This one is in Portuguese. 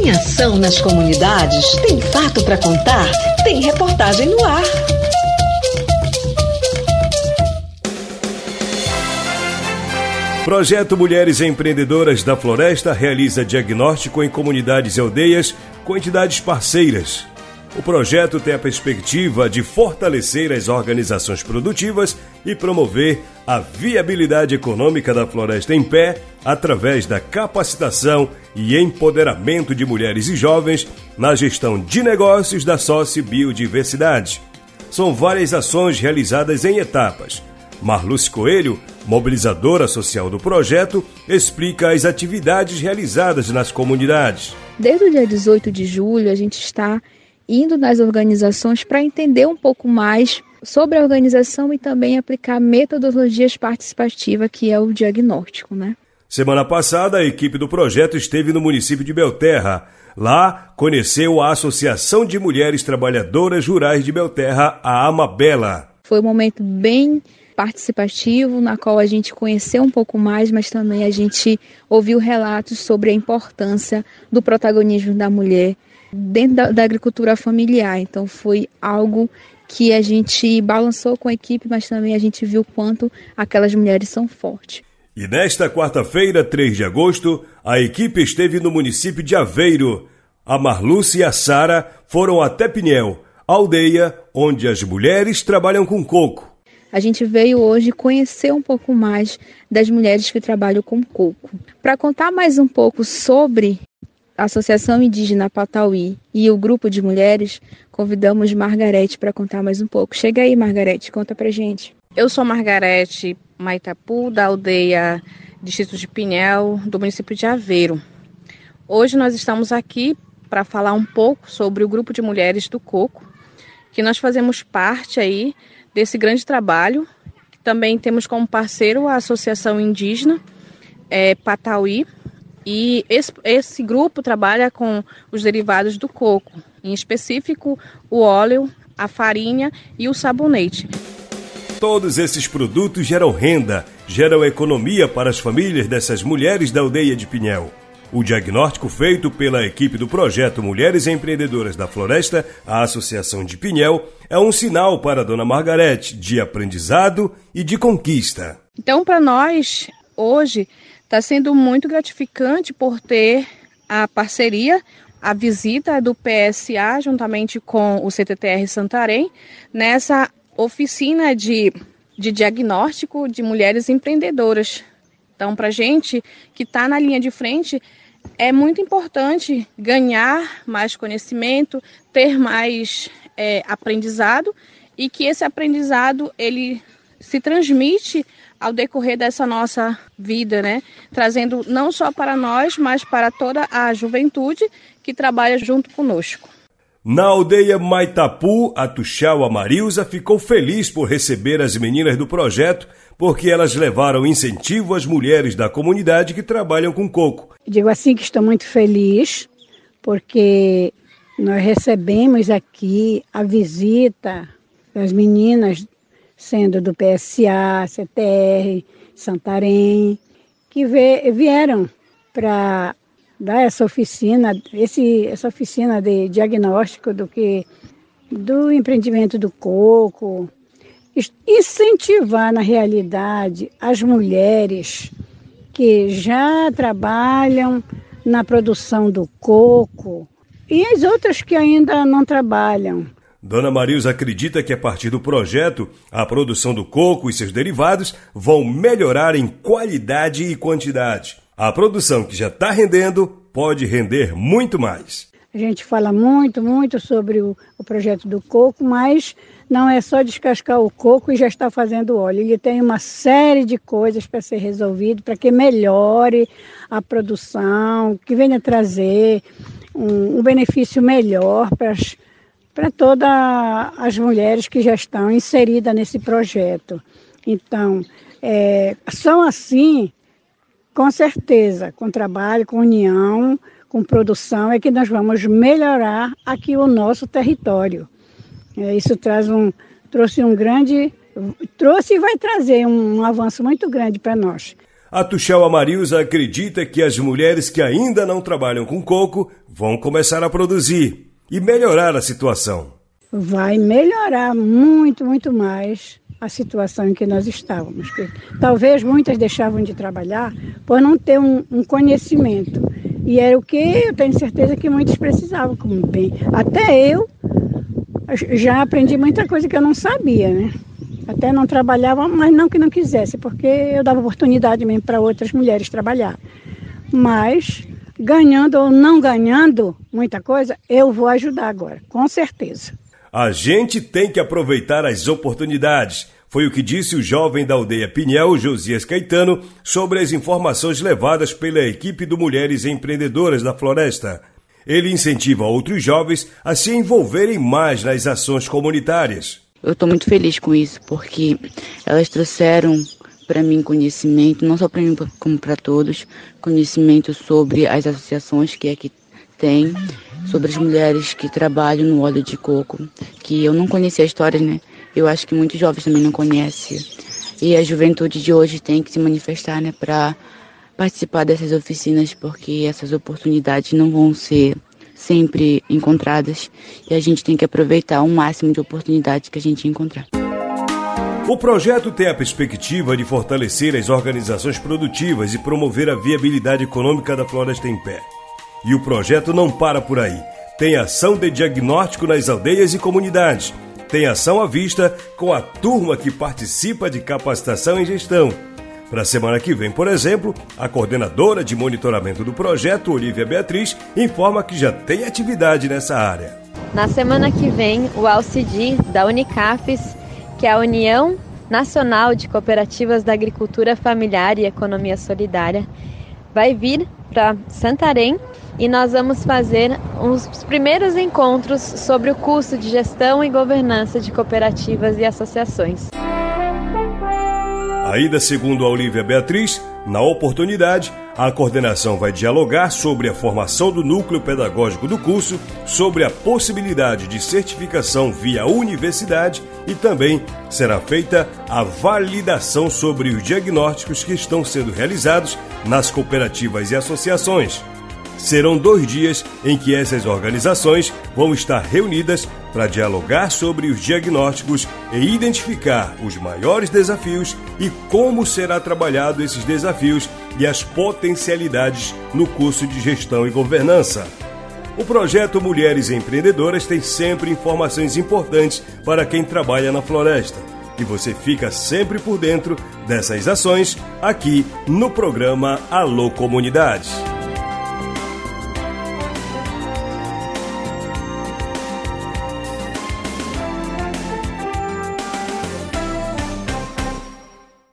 Tem ação nas comunidades? Tem fato para contar? Tem reportagem no ar. Projeto Mulheres Empreendedoras da Floresta realiza diagnóstico em comunidades e aldeias com entidades parceiras. O projeto tem a perspectiva de fortalecer as organizações produtivas e promover a viabilidade econômica da floresta em pé através da capacitação e empoderamento de mulheres e jovens na gestão de negócios da sócio-biodiversidade. São várias ações realizadas em etapas. Marluce Coelho, mobilizadora social do projeto, explica as atividades realizadas nas comunidades. Desde o dia 18 de julho, a gente está indo nas organizações para entender um pouco mais sobre a organização e também aplicar metodologias participativas, que é o diagnóstico, né? Semana passada, a equipe do projeto esteve no município de Belterra. Lá, conheceu a Associação de Mulheres Trabalhadoras Rurais de Belterra, a Amabela. Foi um momento bem participativo, na qual a gente conheceu um pouco mais, mas também a gente ouviu relatos sobre a importância do protagonismo da mulher dentro da, da agricultura familiar. Então foi algo que a gente balançou com a equipe, mas também a gente viu quanto aquelas mulheres são fortes. E nesta quarta-feira, 3 de agosto, a equipe esteve no município de Aveiro. A Marluce e a Sara foram até Pinhel, aldeia onde as mulheres trabalham com coco. A gente veio hoje conhecer um pouco mais das mulheres que trabalham com coco. Para contar mais um pouco sobre a Associação Indígena Patauí e o grupo de mulheres, convidamos Margarete para contar mais um pouco. Chega aí, Margarete, conta pra gente. Eu sou Margarete Maitapu, da aldeia Distrito de Pinhel, do município de Aveiro. Hoje nós estamos aqui para falar um pouco sobre o grupo de mulheres do Coco, que nós fazemos parte aí desse grande trabalho. Também temos como parceiro a Associação Indígena é, Patauí, e esse, esse grupo trabalha com os derivados do coco, em específico o óleo, a farinha e o sabonete. Todos esses produtos geram renda, geram economia para as famílias dessas mulheres da aldeia de Pinhel. O diagnóstico feito pela equipe do projeto Mulheres Empreendedoras da Floresta, a Associação de Pinhel, é um sinal para a dona Margarete de aprendizado e de conquista. Então, para nós, hoje, Está sendo muito gratificante por ter a parceria, a visita do PSA juntamente com o CTTR Santarém nessa oficina de, de diagnóstico de mulheres empreendedoras. Então, para a gente que está na linha de frente, é muito importante ganhar mais conhecimento, ter mais é, aprendizado e que esse aprendizado ele se transmite ao decorrer dessa nossa vida, né? Trazendo não só para nós, mas para toda a juventude que trabalha junto conosco. Na aldeia Maitapu, a Tuxau Marilza ficou feliz por receber as meninas do projeto, porque elas levaram incentivo às mulheres da comunidade que trabalham com coco. Digo assim que estou muito feliz, porque nós recebemos aqui a visita das meninas sendo do PSA, CTR, Santarém, que vieram para dar essa oficina, esse, essa oficina de diagnóstico do que do empreendimento do coco, incentivar na realidade as mulheres que já trabalham na produção do coco e as outras que ainda não trabalham, Dona Marilza acredita que a partir do projeto, a produção do coco e seus derivados vão melhorar em qualidade e quantidade. A produção que já está rendendo pode render muito mais. A gente fala muito, muito sobre o, o, projeto do coco, mas não é só descascar o coco e já está fazendo óleo. Ele tem uma série de coisas para ser resolvido, para que melhore a produção, que venha trazer um, um benefício melhor para as para todas as mulheres que já estão inseridas nesse projeto. Então, é, são assim, com certeza, com trabalho, com união, com produção, é que nós vamos melhorar aqui o nosso território. É, isso traz um, trouxe um grande, trouxe e vai trazer um, um avanço muito grande para nós. A Tuxel Amarilza acredita que as mulheres que ainda não trabalham com coco vão começar a produzir e melhorar a situação. Vai melhorar muito, muito mais a situação em que nós estávamos. Talvez muitas deixavam de trabalhar por não ter um, um conhecimento. E era o que eu tenho certeza que muitos precisavam, como bem. Até eu já aprendi muita coisa que eu não sabia, né? Até não trabalhava, mas não que não quisesse, porque eu dava oportunidade mesmo para outras mulheres trabalhar. Mas ganhando ou não ganhando muita coisa, eu vou ajudar agora, com certeza. A gente tem que aproveitar as oportunidades. Foi o que disse o jovem da aldeia Pinhel, Josias Caetano, sobre as informações levadas pela equipe do Mulheres Empreendedoras da Floresta. Ele incentiva outros jovens a se envolverem mais nas ações comunitárias. Eu estou muito feliz com isso, porque elas trouxeram para mim conhecimento, não só para mim como para todos, conhecimento sobre as associações que aqui tem, sobre as mulheres que trabalham no óleo de coco, que eu não conhecia a história, né? Eu acho que muitos jovens também não conhecem. E a juventude de hoje tem que se manifestar, né, para participar dessas oficinas, porque essas oportunidades não vão ser sempre encontradas e a gente tem que aproveitar o máximo de oportunidades que a gente encontrar. O projeto tem a perspectiva de fortalecer as organizações produtivas e promover a viabilidade econômica da floresta em pé. E o projeto não para por aí. Tem ação de diagnóstico nas aldeias e comunidades. Tem ação à vista com a turma que participa de capacitação em gestão. Para a semana que vem, por exemplo, a coordenadora de monitoramento do projeto, Olivia Beatriz, informa que já tem atividade nessa área. Na semana que vem, o Alcidi da Unicafes, que é a União Nacional de Cooperativas da Agricultura Familiar e Economia Solidária, vai vir para Santarém e nós vamos fazer os primeiros encontros sobre o curso de gestão e governança de cooperativas e associações. Ainda segundo a Olivia Beatriz, na oportunidade, a coordenação vai dialogar sobre a formação do núcleo pedagógico do curso, sobre a possibilidade de certificação via universidade e também será feita a validação sobre os diagnósticos que estão sendo realizados nas cooperativas e associações. Serão dois dias em que essas organizações vão estar reunidas para dialogar sobre os diagnósticos e identificar os maiores desafios e como será trabalhado esses desafios e as potencialidades no curso de gestão e governança. O projeto Mulheres Empreendedoras tem sempre informações importantes para quem trabalha na floresta. E você fica sempre por dentro dessas ações aqui no programa Alô Comunidades.